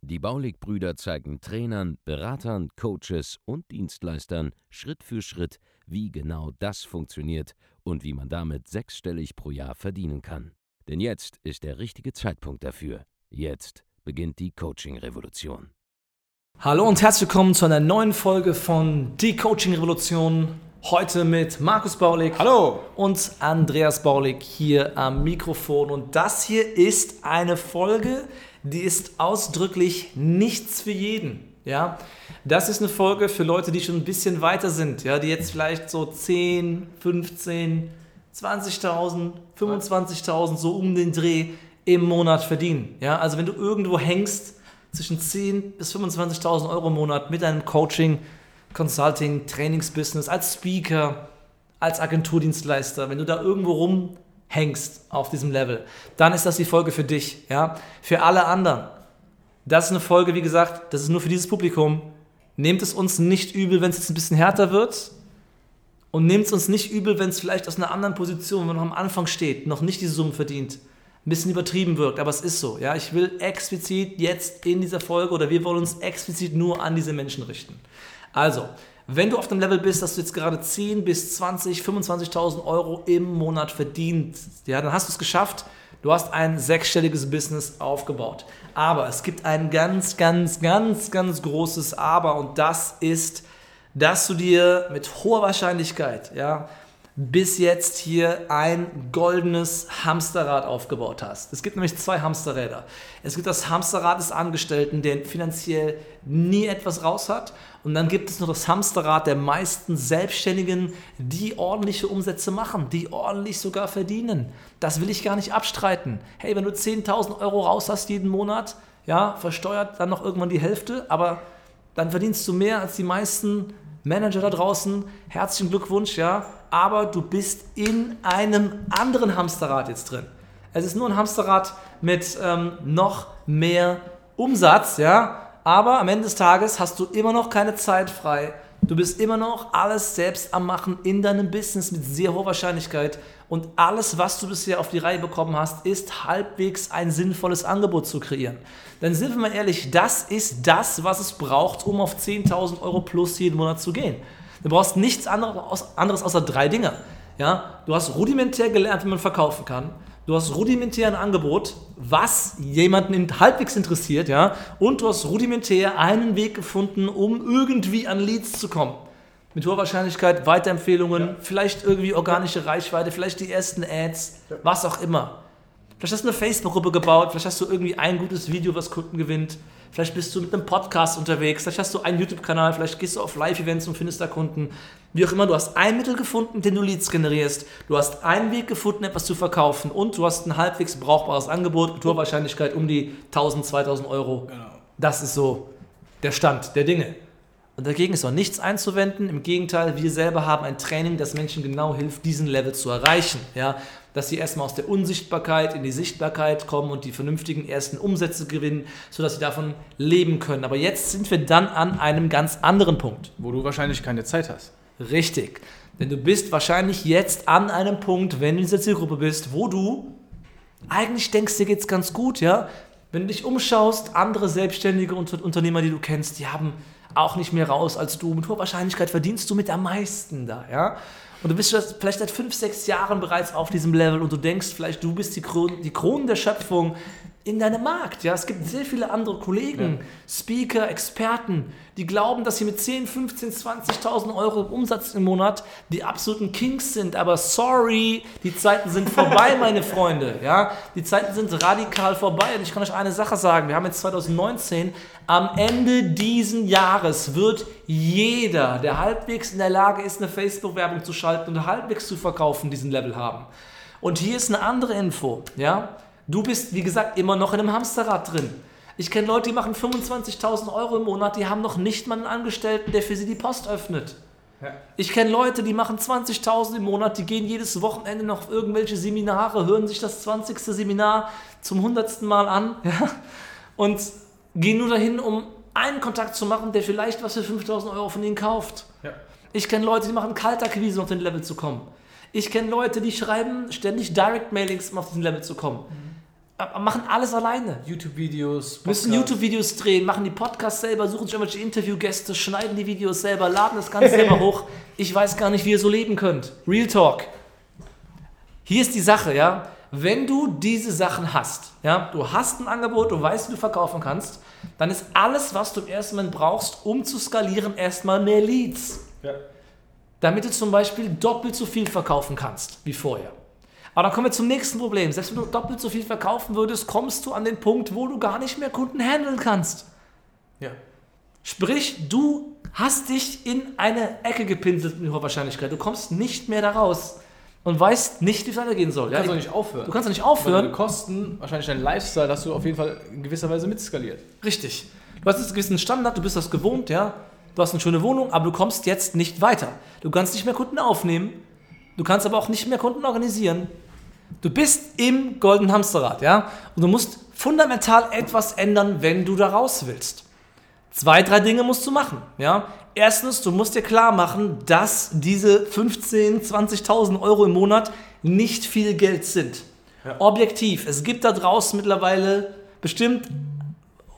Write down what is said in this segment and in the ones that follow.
Die Baulig-Brüder zeigen Trainern, Beratern, Coaches und Dienstleistern Schritt für Schritt, wie genau das funktioniert und wie man damit sechsstellig pro Jahr verdienen kann. Denn jetzt ist der richtige Zeitpunkt dafür. Jetzt beginnt die Coaching-Revolution. Hallo und herzlich willkommen zu einer neuen Folge von Die Coaching Revolution. Heute mit Markus Baulig. Hallo. Und Andreas Baulig hier am Mikrofon. Und das hier ist eine Folge, die ist ausdrücklich nichts für jeden. Ja, das ist eine Folge für Leute, die schon ein bisschen weiter sind, ja, die jetzt vielleicht so 10, 15, 20.000, 25.000 so um den Dreh im Monat verdienen. Ja, also wenn du irgendwo hängst zwischen 10 bis 25.000 Euro im Monat mit deinem Coaching, Consulting, Trainingsbusiness, als Speaker, als Agenturdienstleister, wenn du da irgendwo rumhängst auf diesem Level, dann ist das die Folge für dich. Ja? Für alle anderen. Das ist eine Folge, wie gesagt, das ist nur für dieses Publikum. Nehmt es uns nicht übel, wenn es jetzt ein bisschen härter wird. Und nehmt es uns nicht übel, wenn es vielleicht aus einer anderen Position, wenn man noch am Anfang steht, noch nicht die Summen verdient, ein bisschen übertrieben wirkt. Aber es ist so. Ja? Ich will explizit jetzt in dieser Folge oder wir wollen uns explizit nur an diese Menschen richten. Also, wenn du auf dem Level bist, dass du jetzt gerade 10 bis 20, 25.000 Euro im Monat verdienst, ja, dann hast du es geschafft. Du hast ein sechsstelliges Business aufgebaut. Aber es gibt ein ganz, ganz, ganz, ganz großes Aber und das ist, dass du dir mit hoher Wahrscheinlichkeit, ja, bis jetzt hier ein goldenes Hamsterrad aufgebaut hast. Es gibt nämlich zwei Hamsterräder. Es gibt das Hamsterrad des Angestellten, der finanziell nie etwas raus hat. Und dann gibt es noch das Hamsterrad der meisten Selbstständigen, die ordentliche Umsätze machen, die ordentlich sogar verdienen. Das will ich gar nicht abstreiten. Hey, wenn du 10.000 Euro raus hast jeden Monat, ja, versteuert dann noch irgendwann die Hälfte, aber dann verdienst du mehr als die meisten Manager da draußen. Herzlichen Glückwunsch, ja aber du bist in einem anderen Hamsterrad jetzt drin. Es ist nur ein Hamsterrad mit ähm, noch mehr Umsatz, ja, aber am Ende des Tages hast du immer noch keine Zeit frei. Du bist immer noch alles selbst am Machen in deinem Business mit sehr hoher Wahrscheinlichkeit. Und alles, was du bisher auf die Reihe bekommen hast, ist halbwegs ein sinnvolles Angebot zu kreieren. Denn sind wir mal ehrlich, das ist das, was es braucht, um auf 10.000 Euro plus jeden Monat zu gehen. Du brauchst nichts anderes außer drei Dinge. Ja? Du hast rudimentär gelernt, wie man verkaufen kann. Du hast rudimentär ein Angebot, was jemanden halbwegs interessiert, ja, und du hast rudimentär einen Weg gefunden, um irgendwie an Leads zu kommen. Mit hoher Wahrscheinlichkeit Weiterempfehlungen, ja. vielleicht irgendwie organische Reichweite, vielleicht die ersten Ads, ja. was auch immer. Vielleicht hast du eine Facebook-Gruppe gebaut, vielleicht hast du irgendwie ein gutes Video, was Kunden gewinnt. Vielleicht bist du mit einem Podcast unterwegs, vielleicht hast du einen YouTube-Kanal, vielleicht gehst du auf Live-Events und findest da Kunden. Wie auch immer, du hast ein Mittel gefunden, dem du Leads generierst. Du hast einen Weg gefunden, etwas zu verkaufen und du hast ein halbwegs brauchbares Angebot mit hoher Wahrscheinlichkeit um die 1000, 2000 Euro. Genau. Das ist so der Stand der Dinge. Und dagegen ist auch nichts einzuwenden. Im Gegenteil, wir selber haben ein Training, das Menschen genau hilft, diesen Level zu erreichen. Ja? Dass sie erstmal aus der Unsichtbarkeit in die Sichtbarkeit kommen und die vernünftigen ersten Umsätze gewinnen, sodass sie davon leben können. Aber jetzt sind wir dann an einem ganz anderen Punkt. Wo du wahrscheinlich keine Zeit hast. Richtig. Denn du bist wahrscheinlich jetzt an einem Punkt, wenn du in dieser Zielgruppe bist, wo du eigentlich denkst, dir geht es ganz gut, ja. Wenn du dich umschaust, andere selbstständige Unternehmer, die du kennst, die haben auch nicht mehr raus als du. Mit hoher Wahrscheinlichkeit verdienst du mit am meisten da, ja. Und du bist vielleicht seit fünf, sechs Jahren bereits auf diesem Level und du denkst vielleicht, du bist die Krone, die Krone der Schöpfung in deinem Markt. Ja, es gibt sehr viele andere Kollegen, ja. Speaker, Experten, die glauben, dass sie mit 10, 15, 20.000 Euro Umsatz im Monat die absoluten Kings sind. Aber sorry, die Zeiten sind vorbei, meine Freunde. Ja, die Zeiten sind radikal vorbei. Und ich kann euch eine Sache sagen: Wir haben jetzt 2019. Am Ende diesen Jahres wird jeder, der halbwegs in der Lage ist, eine Facebook-Werbung zu schalten und halbwegs zu verkaufen, diesen Level haben. Und hier ist eine andere Info. Ja, Du bist, wie gesagt, immer noch in einem Hamsterrad drin. Ich kenne Leute, die machen 25.000 Euro im Monat, die haben noch nicht mal einen Angestellten, der für sie die Post öffnet. Ja. Ich kenne Leute, die machen 20.000 im Monat, die gehen jedes Wochenende noch irgendwelche Seminare, hören sich das 20. Seminar zum 100. Mal an ja, und gehen nur dahin, um einen Kontakt zu machen, der vielleicht was für 5.000 Euro von ihnen kauft. Ja. Ich kenne Leute, die machen Kaltakquise, um auf den Level zu kommen. Ich kenne Leute, die schreiben ständig Direct-Mailings, um auf diesen Level zu kommen. Mhm. Machen alles alleine. YouTube-Videos. Müssen YouTube-Videos drehen, machen die Podcasts selber, suchen sich irgendwelche Interviewgäste, schneiden die Videos selber, laden das Ganze selber hoch. Ich weiß gar nicht, wie ihr so leben könnt. Real Talk. Hier ist die Sache, ja. Wenn du diese Sachen hast, ja, du hast ein Angebot, du weißt, wie du verkaufen kannst, dann ist alles, was du im ersten Moment brauchst, um zu skalieren, erstmal mehr Leads. Ja damit du zum Beispiel doppelt so viel verkaufen kannst wie vorher. Aber dann kommen wir zum nächsten Problem. Selbst wenn du doppelt so viel verkaufen würdest, kommst du an den Punkt, wo du gar nicht mehr Kunden handeln kannst. Ja. Sprich, du hast dich in eine Ecke gepinselt mit hoher Wahrscheinlichkeit. Du kommst nicht mehr da raus und weißt nicht, wie es weitergehen soll. Du kannst ja? doch nicht aufhören. Du kannst doch nicht aufhören. Weil deine Kosten, wahrscheinlich dein Lifestyle, hast du auf jeden Fall in gewisser Weise mitskaliert. Richtig. Du hast jetzt einen gewissen Standard, du bist das gewohnt, ja du hast eine schöne Wohnung, aber du kommst jetzt nicht weiter. Du kannst nicht mehr Kunden aufnehmen, du kannst aber auch nicht mehr Kunden organisieren. Du bist im goldenen Hamsterrad, ja? Und du musst fundamental etwas ändern, wenn du da raus willst. Zwei, drei Dinge musst du machen, ja? Erstens, du musst dir klar machen, dass diese 15.000, 20.000 Euro im Monat nicht viel Geld sind. Ja. Objektiv, es gibt da draußen mittlerweile bestimmt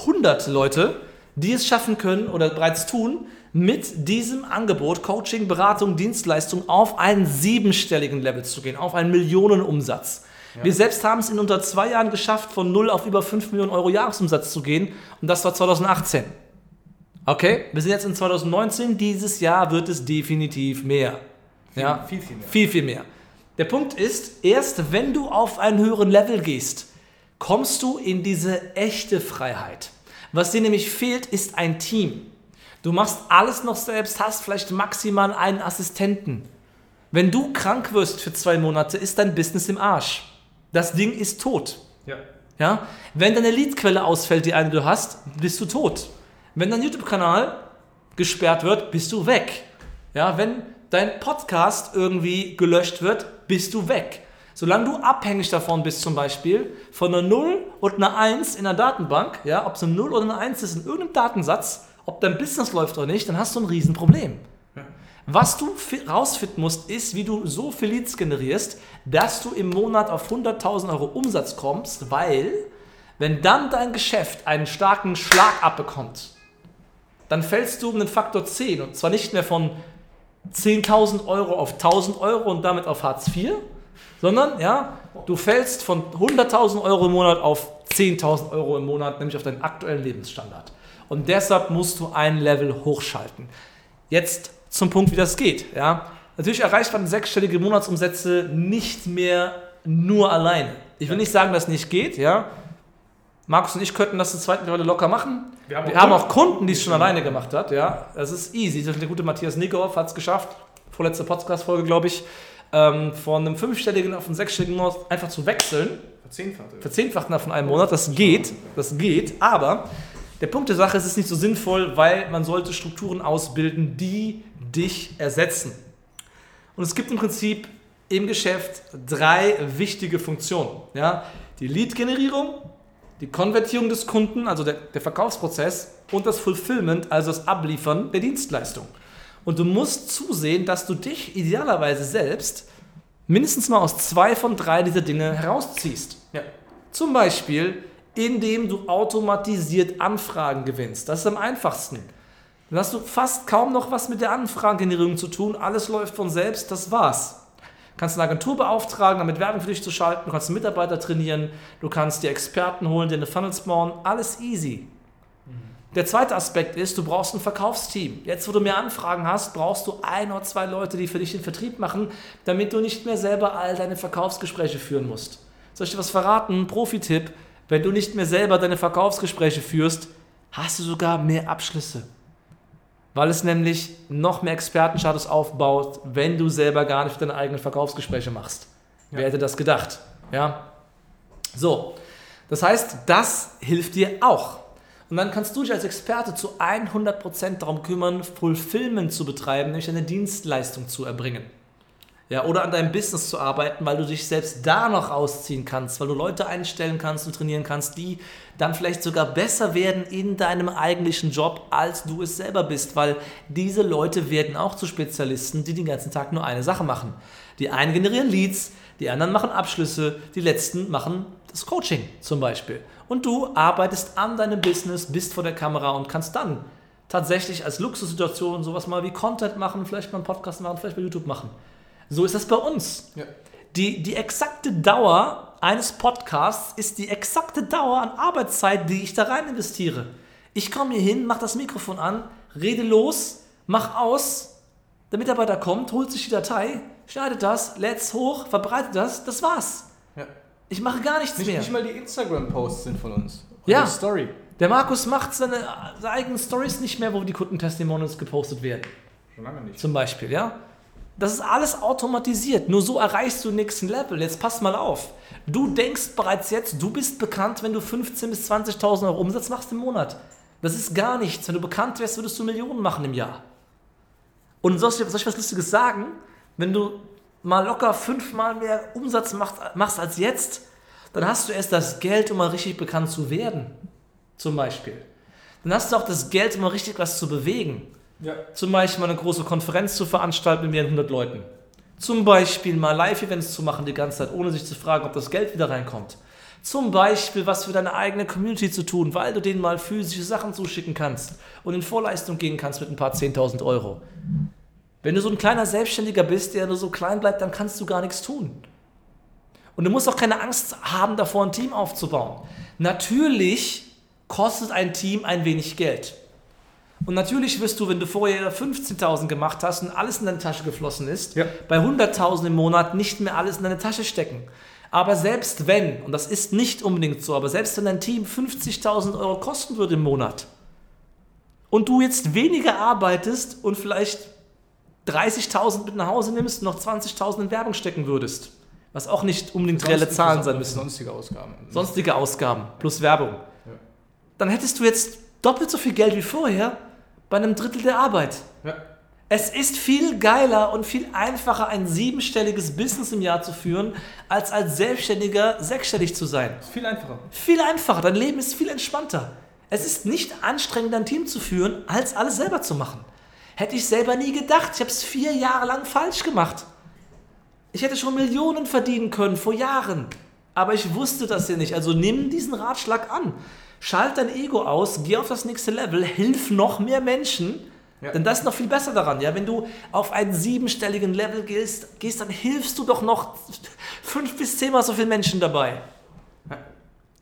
100 Leute, die es schaffen können oder bereits tun, mit diesem Angebot Coaching, Beratung, Dienstleistung auf einen siebenstelligen Level zu gehen, auf einen Millionenumsatz. Ja. Wir selbst haben es in unter zwei Jahren geschafft, von 0 auf über 5 Millionen Euro Jahresumsatz zu gehen und das war 2018. Okay, wir sind jetzt in 2019, dieses Jahr wird es definitiv mehr. Viel, ja? viel, viel mehr. Viel, viel mehr. Der Punkt ist, erst wenn du auf einen höheren Level gehst, kommst du in diese echte Freiheit. Was dir nämlich fehlt, ist ein Team. Du machst alles noch selbst, hast vielleicht maximal einen Assistenten. Wenn du krank wirst für zwei Monate, ist dein Business im Arsch. Das Ding ist tot. Ja. Ja? Wenn deine Leadquelle ausfällt, die eine du hast, bist du tot. Wenn dein YouTube-Kanal gesperrt wird, bist du weg. Ja? Wenn dein Podcast irgendwie gelöscht wird, bist du weg. Solange du abhängig davon bist, zum Beispiel von einer 0 und einer 1 in der Datenbank, ja, ob es eine 0 oder eine 1 ist in irgendeinem Datensatz, ob dein Business läuft oder nicht, dann hast du ein Riesenproblem. Was du rausfinden musst, ist, wie du so viel Leads generierst, dass du im Monat auf 100.000 Euro Umsatz kommst, weil, wenn dann dein Geschäft einen starken Schlag abbekommt, dann fällst du um den Faktor 10 und zwar nicht mehr von 10.000 Euro auf 1.000 Euro und damit auf Hartz IV, sondern ja, du fällst von 100.000 Euro im Monat auf 10.000 Euro im Monat, nämlich auf deinen aktuellen Lebensstandard. Und deshalb musst du ein Level hochschalten. Jetzt zum Punkt, wie das geht. Ja? Natürlich erreicht man sechsstellige Monatsumsätze nicht mehr nur alleine. Ich will nicht sagen, dass es nicht geht. Ja? Markus und ich könnten das zur zweiten Rolle locker machen. Wir haben, Wir auch, haben auch Kunden, die es schon alleine gemacht hat. Ja? Das ist easy. Der gute Matthias Nickhoff hat es geschafft. Vorletzte Podcast-Folge, glaube ich ähm, von einem fünfstelligen auf einen sechsstelligen Monat einfach zu wechseln. Verzehnfacht. Verzehnfachten von einem Monat, das geht, das geht, aber der Punkt der Sache ist, es ist nicht so sinnvoll, weil man sollte Strukturen ausbilden, die dich ersetzen. Und es gibt im Prinzip im Geschäft drei wichtige Funktionen. Ja? Die Lead-Generierung, die Konvertierung des Kunden, also der, der Verkaufsprozess und das Fulfillment, also das Abliefern der Dienstleistung. Und du musst zusehen, dass du dich idealerweise selbst mindestens mal aus zwei von drei dieser Dinge herausziehst. Ja. Zum Beispiel, indem du automatisiert Anfragen gewinnst. Das ist am einfachsten. Dann hast du fast kaum noch was mit der Anfragengenerierung zu tun. Alles läuft von selbst, das war's. Du kannst eine Agentur beauftragen, damit Werbung für dich zu schalten. Du kannst Mitarbeiter trainieren. Du kannst dir Experten holen, dir eine Funnels bauen. Alles easy. Der zweite Aspekt ist, du brauchst ein Verkaufsteam. Jetzt, wo du mehr Anfragen hast, brauchst du ein oder zwei Leute, die für dich den Vertrieb machen, damit du nicht mehr selber all deine Verkaufsgespräche führen musst. Soll ich dir was verraten? Profi-Tipp. Wenn du nicht mehr selber deine Verkaufsgespräche führst, hast du sogar mehr Abschlüsse. Weil es nämlich noch mehr Expertenstatus aufbaut, wenn du selber gar nicht deine eigenen Verkaufsgespräche machst. Ja. Wer hätte das gedacht? Ja? So. Das heißt, das hilft dir auch. Und dann kannst du dich als Experte zu 100% darum kümmern, Fulfillment zu betreiben, nämlich eine Dienstleistung zu erbringen. Ja, oder an deinem Business zu arbeiten, weil du dich selbst da noch rausziehen kannst, weil du Leute einstellen kannst und trainieren kannst, die dann vielleicht sogar besser werden in deinem eigentlichen Job, als du es selber bist, weil diese Leute werden auch zu Spezialisten, die den ganzen Tag nur eine Sache machen. Die einen generieren Leads, die anderen machen Abschlüsse, die letzten machen das Coaching zum Beispiel. Und du arbeitest an deinem Business, bist vor der Kamera und kannst dann tatsächlich als Luxussituation sowas mal wie Content machen, vielleicht mal einen Podcast machen, vielleicht bei YouTube machen. So ist das bei uns. Ja. Die, die exakte Dauer eines Podcasts ist die exakte Dauer an Arbeitszeit, die ich da rein investiere. Ich komme hier hin, mache das Mikrofon an, rede los, mach aus, der Mitarbeiter kommt, holt sich die Datei, schneidet das, lädt es hoch, verbreitet das, das war's. Ja. Ich mache gar nichts Nicht, mehr. nicht mal die Instagram-Posts sind von uns. Ja. Die Story. Der Markus macht seine, seine eigenen Stories nicht mehr, wo die Kundentestimonials gepostet werden. Schon lange nicht. Zum Beispiel, ja? Das ist alles automatisiert. Nur so erreichst du den nächsten Level. Jetzt pass mal auf. Du denkst bereits jetzt, du bist bekannt, wenn du 15.000 bis 20.000 Euro Umsatz machst im Monat. Das ist gar nichts. Wenn du bekannt wärst, würdest du Millionen machen im Jahr. Und soll ich, soll ich was Lustiges sagen? Wenn du mal locker fünfmal mehr Umsatz machst, machst als jetzt, dann hast du erst das Geld, um mal richtig bekannt zu werden. Zum Beispiel. Dann hast du auch das Geld, um mal richtig was zu bewegen. Ja. Zum Beispiel mal eine große Konferenz zu veranstalten mit mehreren hundert Leuten. Zum Beispiel mal Live-Events zu machen die ganze Zeit, ohne sich zu fragen, ob das Geld wieder reinkommt. Zum Beispiel was für deine eigene Community zu tun, weil du denen mal physische Sachen zuschicken kannst und in Vorleistung gehen kannst mit ein paar 10.000 Euro. Wenn du so ein kleiner Selbstständiger bist, der nur so klein bleibt, dann kannst du gar nichts tun. Und du musst auch keine Angst haben, davor ein Team aufzubauen. Natürlich kostet ein Team ein wenig Geld. Und natürlich wirst du, wenn du vorher 15.000 gemacht hast und alles in deine Tasche geflossen ist, Ja. bei 100.000 im Monat nicht mehr alles in deine Tasche stecken. Aber selbst wenn, und das ist nicht unbedingt so, aber selbst wenn dein Team 50.000 Euro kosten würde im Monat und du jetzt weniger arbeitest und vielleicht 30.000 mit nach Hause nimmst und noch 20.000 in Werbung stecken würdest, was auch nicht unbedingt reelle Zahlen sein müssen Sonstige Ausgaben. sonstige Ausgaben plus Werbung, dann hättest du jetzt doppelt so viel Geld wie vorher bei einem Drittel der Arbeit. Ja. Es ist viel geiler und viel einfacher, ein siebenstelliges Business im Jahr zu führen, als als Selbstständiger sechsstellig zu sein. Ist viel einfacher. Viel einfacher, dein Leben ist viel entspannter. Es ist nicht anstrengender, ein Team zu führen, als alles selber zu machen. Hätte ich selber nie gedacht. Ich habe es vier Jahre lang falsch gemacht. Ich hätte schon Millionen verdienen können vor Jahren. Aber ich wusste das ja nicht. Also nimm diesen Ratschlag an. Schalt dein Ego aus, geh auf das nächste Level, hilf noch mehr Menschen. Ja. Denn das ist noch viel besser daran. Ja? Wenn du auf einen siebenstelligen Level gehst, gehst, dann hilfst du doch noch fünf bis zehnmal so viele Menschen dabei.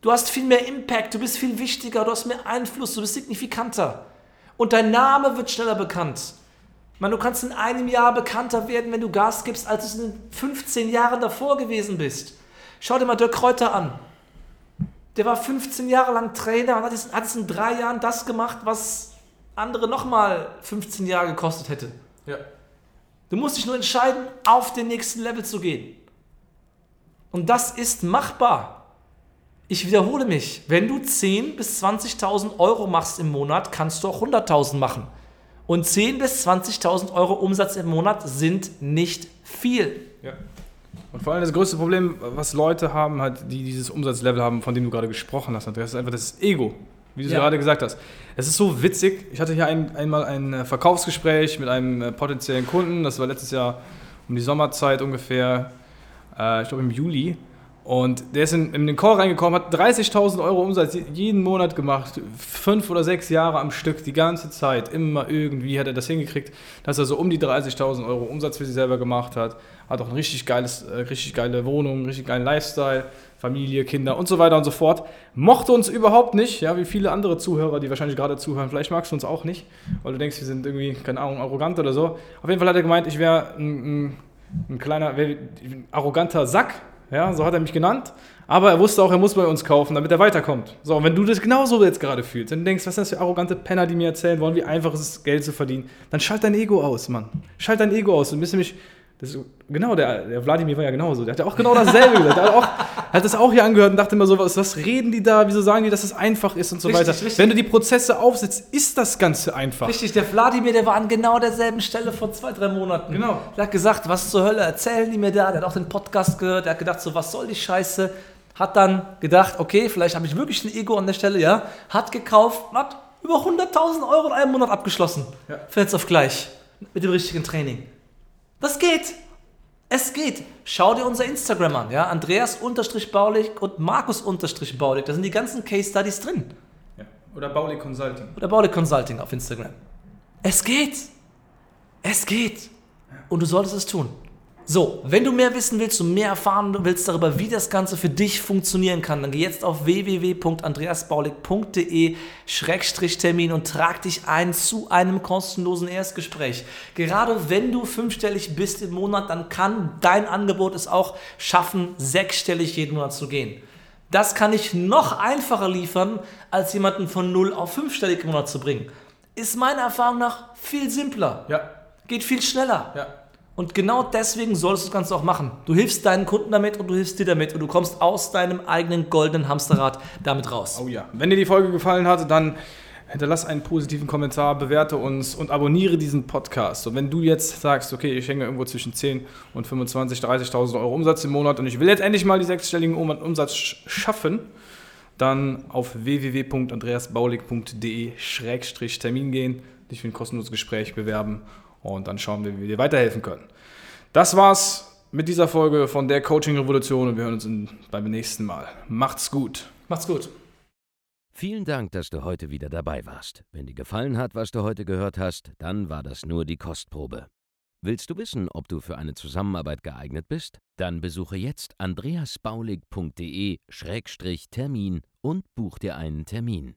Du hast viel mehr Impact, du bist viel wichtiger, du hast mehr Einfluss, du bist signifikanter. Und dein Name wird schneller bekannt. Meine, du kannst in einem Jahr bekannter werden, wenn du Gas gibst, als du es in 15 Jahren davor gewesen bist. Schau dir mal Dirk Kräuter an. Der war 15 Jahre lang Trainer und hat jetzt, hat jetzt in drei Jahren das gemacht, was andere nochmal 15 Jahre gekostet hätte. Ja. Du musst dich nur entscheiden, auf den nächsten Level zu gehen. Und das ist machbar. Ich wiederhole mich, wenn du 10.000 bis 20.000 Euro machst im Monat, kannst du auch 100.000 machen. Und 10.000 bis 20.000 Euro Umsatz im Monat sind nicht viel. Ja. Und vor allem das größte Problem, was Leute haben, halt, die dieses Umsatzlevel haben, von dem du gerade gesprochen hast, Andreas, ist einfach das Ego. Wie du es Ja. gerade gesagt hast. Es ist so witzig. Ich hatte hier ein, einmal ein äh, Verkaufsgespräch mit einem äh, potenziellen Kunden. Das war letztes Jahr um die Sommerzeit ungefähr. Äh, ich glaube im Juli. Und der ist in, in den Call reingekommen, hat 30.000 Euro Umsatz jeden Monat gemacht. Fünf oder sechs Jahre am Stück, die ganze Zeit. Immer irgendwie hat er das hingekriegt, dass er so um die 30.000 Euro Umsatz für sich selber gemacht hat. Hat auch eine richtig, äh, richtig geile Wohnung, richtig geilen Lifestyle, Familie, Kinder und so weiter und so fort. Mochte uns überhaupt nicht, ja, wie viele andere Zuhörer, die wahrscheinlich gerade zuhören. Vielleicht magst du uns auch nicht, weil du denkst, wir sind irgendwie, keine Ahnung, arrogant oder so. Auf jeden Fall hat er gemeint, ich wäre ein, ein, ein kleiner, ein arroganter Sack. Ja, so hat er mich genannt. Aber er wusste auch, er muss bei uns kaufen, damit er weiterkommt. So, und wenn du das genauso jetzt gerade fühlst, wenn du denkst, was sind das für arrogante Penner, die mir erzählen wollen, wie einfach es ist, Geld zu verdienen, dann schalt dein Ego aus, Mann. Schalt dein Ego aus. Du bist nämlich Das ist, genau, der, der Wladimir war ja genauso. Der hat ja auch genau dasselbe gesagt. Der hat, auch, hat das auch hier angehört und dachte immer so, was, was reden die da? Wieso sagen die, dass es das einfach ist und so Richtig, weiter? richtig. Wenn du die Prozesse aufsetzt, ist das Ganze einfach. Richtig, der Wladimir, der war an genau derselben Stelle vor zwei, drei Monaten. Genau. Der hat gesagt, was zur Hölle erzählen die mir da? Der hat auch den Podcast gehört, der hat gedacht, so was soll die Scheiße? Hat dann gedacht, okay, vielleicht habe ich wirklich ein Ego an der Stelle, ja. Hat gekauft und hat über 100.000 Euro in einem Monat abgeschlossen. Ja. Jetzt auf gleich. Mit dem richtigen Training. Das geht. Es geht. Schau dir unser Instagram an, ja. Andreas-Baulig und Markus-Baulig. Da sind die ganzen Case Studies drin. Ja. Oder Bauli Consulting. Oder Baulig Consulting auf Instagram. Es geht. Es geht. Und du solltest es tun. So, wenn du mehr wissen willst und mehr erfahren willst darüber, wie das Ganze für dich funktionieren kann, dann geh jetzt auf www.andreasbaulig.de-termin und trag dich ein zu einem kostenlosen Erstgespräch. Gerade wenn du fünfstellig bist im Monat, dann kann dein Angebot es auch schaffen, sechsstellig jeden Monat zu gehen. Das kann ich noch einfacher liefern, als jemanden von 0 auf fünfstellig im Monat zu bringen. Ist meiner Erfahrung nach viel simpler. Ja. Geht viel schneller. Ja. Und genau deswegen solltest du das Ganze auch machen. Du hilfst deinen Kunden damit und du hilfst dir damit und du kommst aus deinem eigenen goldenen Hamsterrad damit raus. Oh ja. Wenn dir die Folge gefallen hat, dann hinterlass einen positiven Kommentar, bewerte uns und abonniere diesen Podcast. Und wenn du jetzt sagst, okay, ich hänge irgendwo zwischen 10 und 25, 30.000 Euro Umsatz im Monat und ich will jetzt endlich mal die sechsstelligen Um- Umsatz sch- schaffen, dann auf www.andreasbaulig.de-termin gehen, dich für ein kostenloses Gespräch bewerben und dann schauen wir, wie wir dir weiterhelfen können. Das war's mit dieser Folge von der Coaching Revolution und wir hören uns in, beim nächsten Mal. Macht's gut. Macht's gut. Vielen Dank, dass du heute wieder dabei warst. Wenn dir gefallen hat, was du heute gehört hast, dann war das nur die Kostprobe. Willst du wissen, ob du für eine Zusammenarbeit geeignet bist? Dann besuche jetzt andreasbaulig.de-termin und buch dir einen Termin.